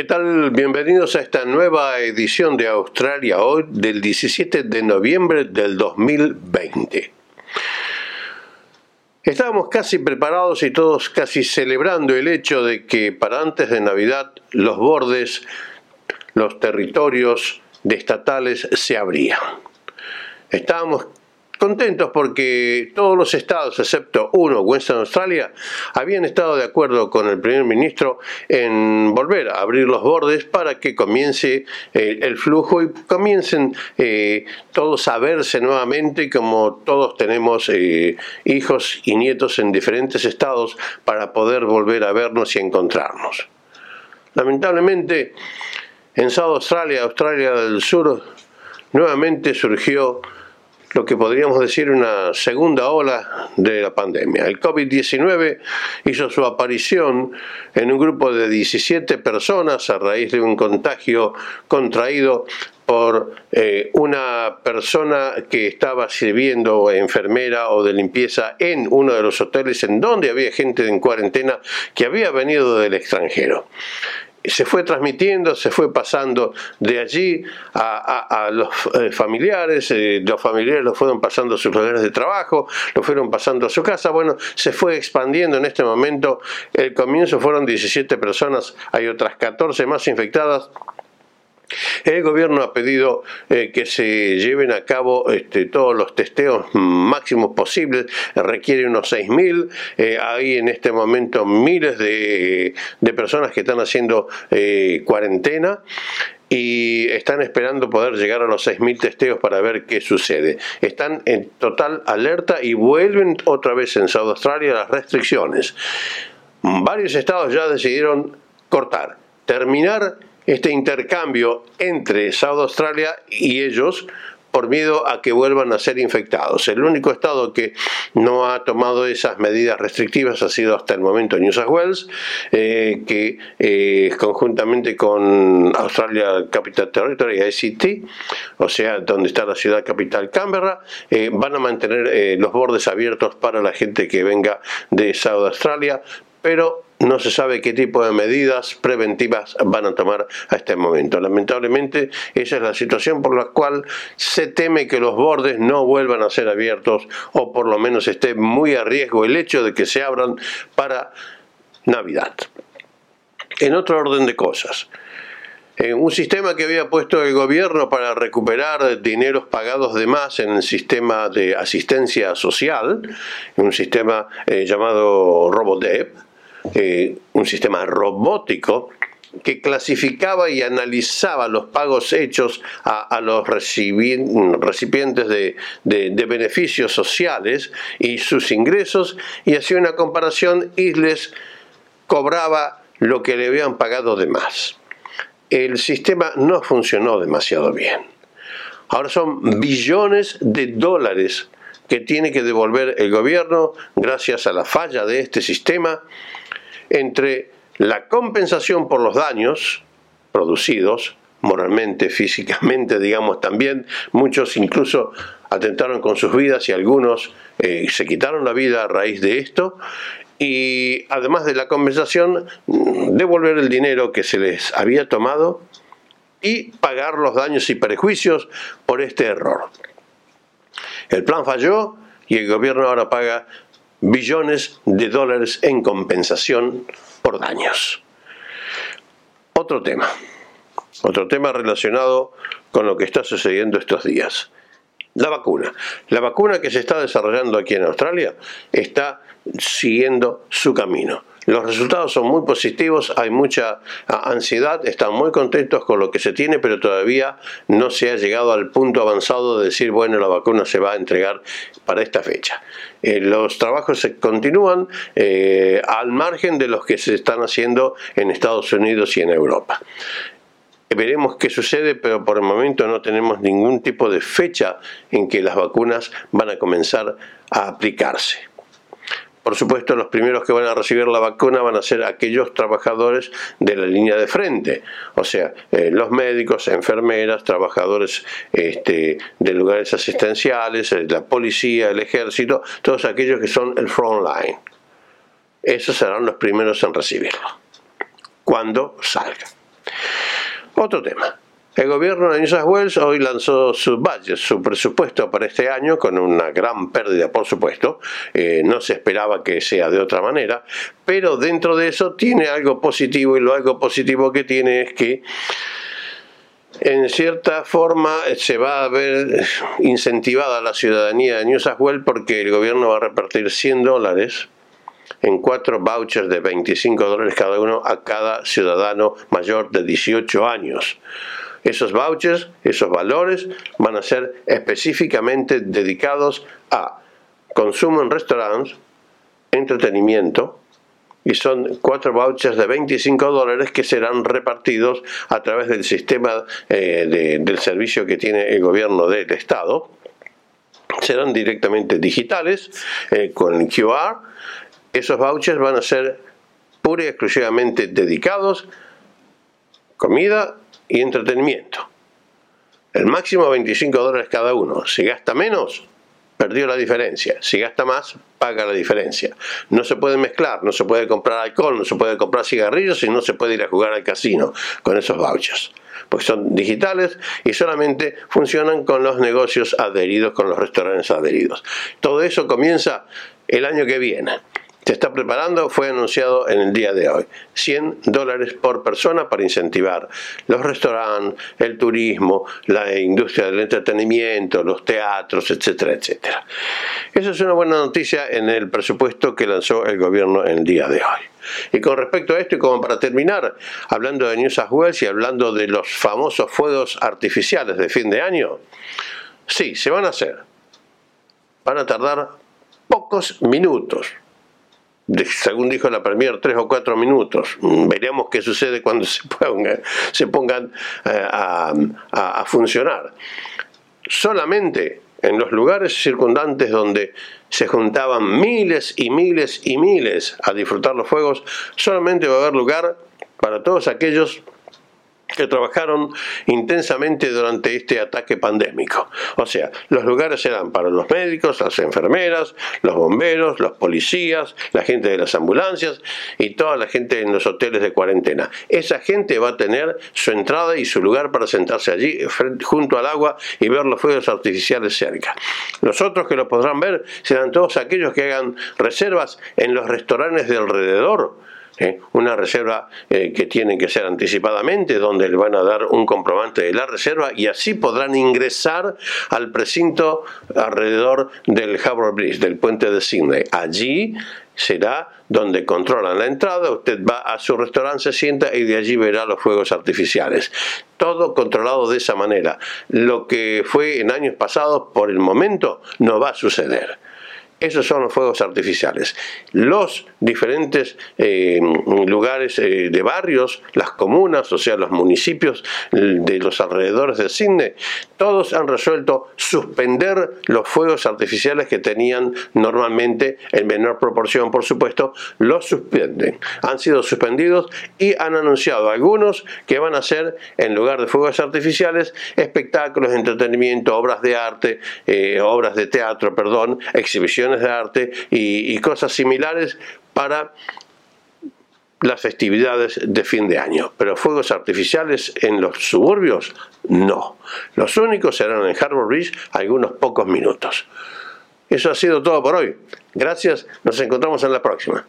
¿Qué tal? Bienvenidos a esta nueva edición de Australia hoy del 17 de noviembre del 2020. Estábamos casi preparados y todos casi celebrando el hecho de que para antes de Navidad los bordes, los territorios de estatales se abrían. Estábamos contentos porque todos los estados, excepto uno, Western Australia, habían estado de acuerdo con el primer ministro en volver a abrir los bordes para que comience eh, el flujo y comiencen eh, todos a verse nuevamente como todos tenemos eh, hijos y nietos en diferentes estados para poder volver a vernos y encontrarnos. Lamentablemente, en South Australia, Australia del Sur, nuevamente surgió lo que podríamos decir una segunda ola de la pandemia. El COVID-19 hizo su aparición en un grupo de 17 personas a raíz de un contagio contraído por eh, una persona que estaba sirviendo enfermera o de limpieza en uno de los hoteles en donde había gente en cuarentena que había venido del extranjero se fue transmitiendo, se fue pasando de allí a, los eh, familiares, eh, los familiares lo fueron pasando a sus lugares de trabajo, lo fueron pasando a su casa, bueno, se fue expandiendo en este momento, el comienzo fueron 17 personas, hay otras 14 más infectadas, el gobierno ha pedido eh, que se lleven a cabo este, todos los testeos máximos posibles, requiere unos 6.000, eh, hay en este momento miles de, personas que están haciendo eh, cuarentena y están esperando poder llegar a los 6.000 testeos para ver qué sucede. Están en total alerta y vuelven otra vez en South Australia las restricciones. Varios estados ya decidieron cortar, terminar este intercambio entre South Australia y ellos por miedo a que vuelvan a ser infectados. El único estado que no ha tomado esas medidas restrictivas ha sido hasta el momento New South Wales, eh, que eh, conjuntamente con Australia Capital Territory, ICT, o sea, donde está la ciudad capital Canberra, eh, van a mantener los bordes abiertos para la gente que venga de South Australia, pero no se sabe qué tipo de medidas preventivas van a tomar a este momento. Lamentablemente, esa es la situación por la cual se teme que los bordes no vuelvan a ser abiertos o por lo menos esté muy a riesgo el hecho de que se abran para Navidad. En otro orden de cosas, un sistema que había puesto el gobierno para recuperar dineros pagados de más en el sistema de asistencia social, un sistema eh, llamado RoboDev, eh, un sistema robótico que clasificaba y analizaba los pagos hechos a, los recipientes de, beneficios sociales y sus ingresos y hacía una comparación y les cobraba lo que le habían pagado de más. El sistema no funcionó demasiado bien. Ahora son billones de dólares que tiene que devolver el gobierno gracias a la falla de este sistema entre la compensación por los daños producidos moralmente, físicamente, digamos también, muchos incluso atentaron con sus vidas y algunos eh, se quitaron la vida a raíz de esto, y además de la compensación, devolver el dinero que se les había tomado y pagar los daños y perjuicios por este error. El plan falló y el gobierno ahora paga billones de dólares en compensación por daños. Otro tema, otro tema relacionado con lo que está sucediendo estos días. La vacuna. La vacuna que se está desarrollando aquí en Australia está siguiendo su camino. Los resultados son muy positivos, hay mucha ansiedad, están muy contentos con lo que se tiene, pero todavía no se ha llegado al punto avanzado de decir, bueno, la vacuna se va a entregar para esta fecha. Eh, los trabajos se continúan eh, al margen de los que se están haciendo en Estados Unidos y en Europa. Veremos qué sucede, pero por el momento no tenemos ningún tipo de fecha en que las vacunas van a comenzar a aplicarse. Por supuesto, los primeros que van a recibir la vacuna van a ser aquellos trabajadores de la línea de frente, o sea, eh, los médicos, enfermeras, trabajadores este, de lugares asistenciales, eh, la policía, el ejército, todos aquellos que son el front line. Esos serán los primeros en recibirlo, cuando salga. Otro tema. El gobierno de New South Wales hoy lanzó su budget, su presupuesto para este año, con una gran pérdida, por supuesto. Eh, no se esperaba que sea de otra manera, pero dentro de eso tiene algo positivo y lo algo positivo que tiene es que en cierta forma se va a ver incentivada la ciudadanía de New South Wales porque el gobierno va a repartir 100 dólares en cuatro vouchers de 25 dólares cada uno a cada ciudadano mayor de 18 años. Esos vouchers, esos valores van a ser específicamente dedicados a consumo en restaurantes, entretenimiento, y son cuatro vouchers de 25 dólares que serán repartidos a través del sistema eh, del servicio que tiene el gobierno del Estado. Serán directamente digitales eh, con QR. Esos vouchers van a ser pura y exclusivamente dedicados comida y entretenimiento. El máximo 25 dólares cada uno. Si gasta menos, perdió la diferencia. Si gasta más, paga la diferencia. No se puede mezclar, no se puede comprar alcohol, no se puede comprar cigarrillos y no se puede ir a jugar al casino con esos vouchers. Porque son digitales y solamente funcionan con los negocios adheridos, con los restaurantes adheridos. Todo eso comienza el año que viene se está preparando, fue anunciado en el día de hoy. 100 dólares por persona para incentivar los restaurantes, el turismo, la industria del entretenimiento, los teatros, etcétera, etcétera. Esa es una buena noticia en el presupuesto que lanzó el gobierno en el día de hoy. Y con respecto a esto, y como para terminar, hablando de New South Wales y hablando de los famosos fuegos artificiales de fin de año, sí, se van a hacer. Van a tardar pocos minutos, según dijo la Premier, tres o cuatro minutos. Mm, veremos qué sucede cuando se, se pongan eh, a, a funcionar. Solamente en los lugares circundantes donde se juntaban miles y miles y miles a disfrutar los fuegos, solamente va a haber lugar para todos aquellos que trabajaron intensamente durante este ataque pandémico. O sea, los lugares eran para los médicos, las enfermeras, los bomberos, los policías, la gente de las ambulancias y toda la gente en los hoteles de cuarentena. Esa gente va a tener su entrada y su lugar para sentarse allí junto al agua y ver los fuegos artificiales cerca. Los otros que lo podrán ver serán todos aquellos que hagan reservas en los restaurantes de alrededor ¿eh? una reserva eh, que tiene que ser anticipadamente, donde le van a dar un comprobante de la reserva y así podrán ingresar al precinto alrededor del Harbour Bridge, del puente de Sydney. Allí será donde controlan la entrada, usted va a su restaurante, se sienta y de allí verá los fuegos artificiales. Todo controlado de esa manera. Lo que fue en años pasados, por el momento, no va a suceder. Esos son los fuegos artificiales. Los diferentes eh, lugares eh, de barrios, las comunas, o sea, los municipios de los alrededores de Sydney, todos han resuelto suspender los fuegos artificiales que tenían normalmente, en menor proporción, por supuesto, los suspenden. Han sido suspendidos y han anunciado algunos que van a ser, en lugar de fuegos artificiales, espectáculos, entretenimiento, obras de arte, eh, obras de teatro, perdón, exhibiciones de arte y, cosas similares para las festividades de fin de año. Pero fuegos artificiales en los suburbios, no. Los únicos serán en Harbour Bridge algunos pocos minutos. Eso ha sido todo por hoy. Gracias, nos encontramos en la próxima.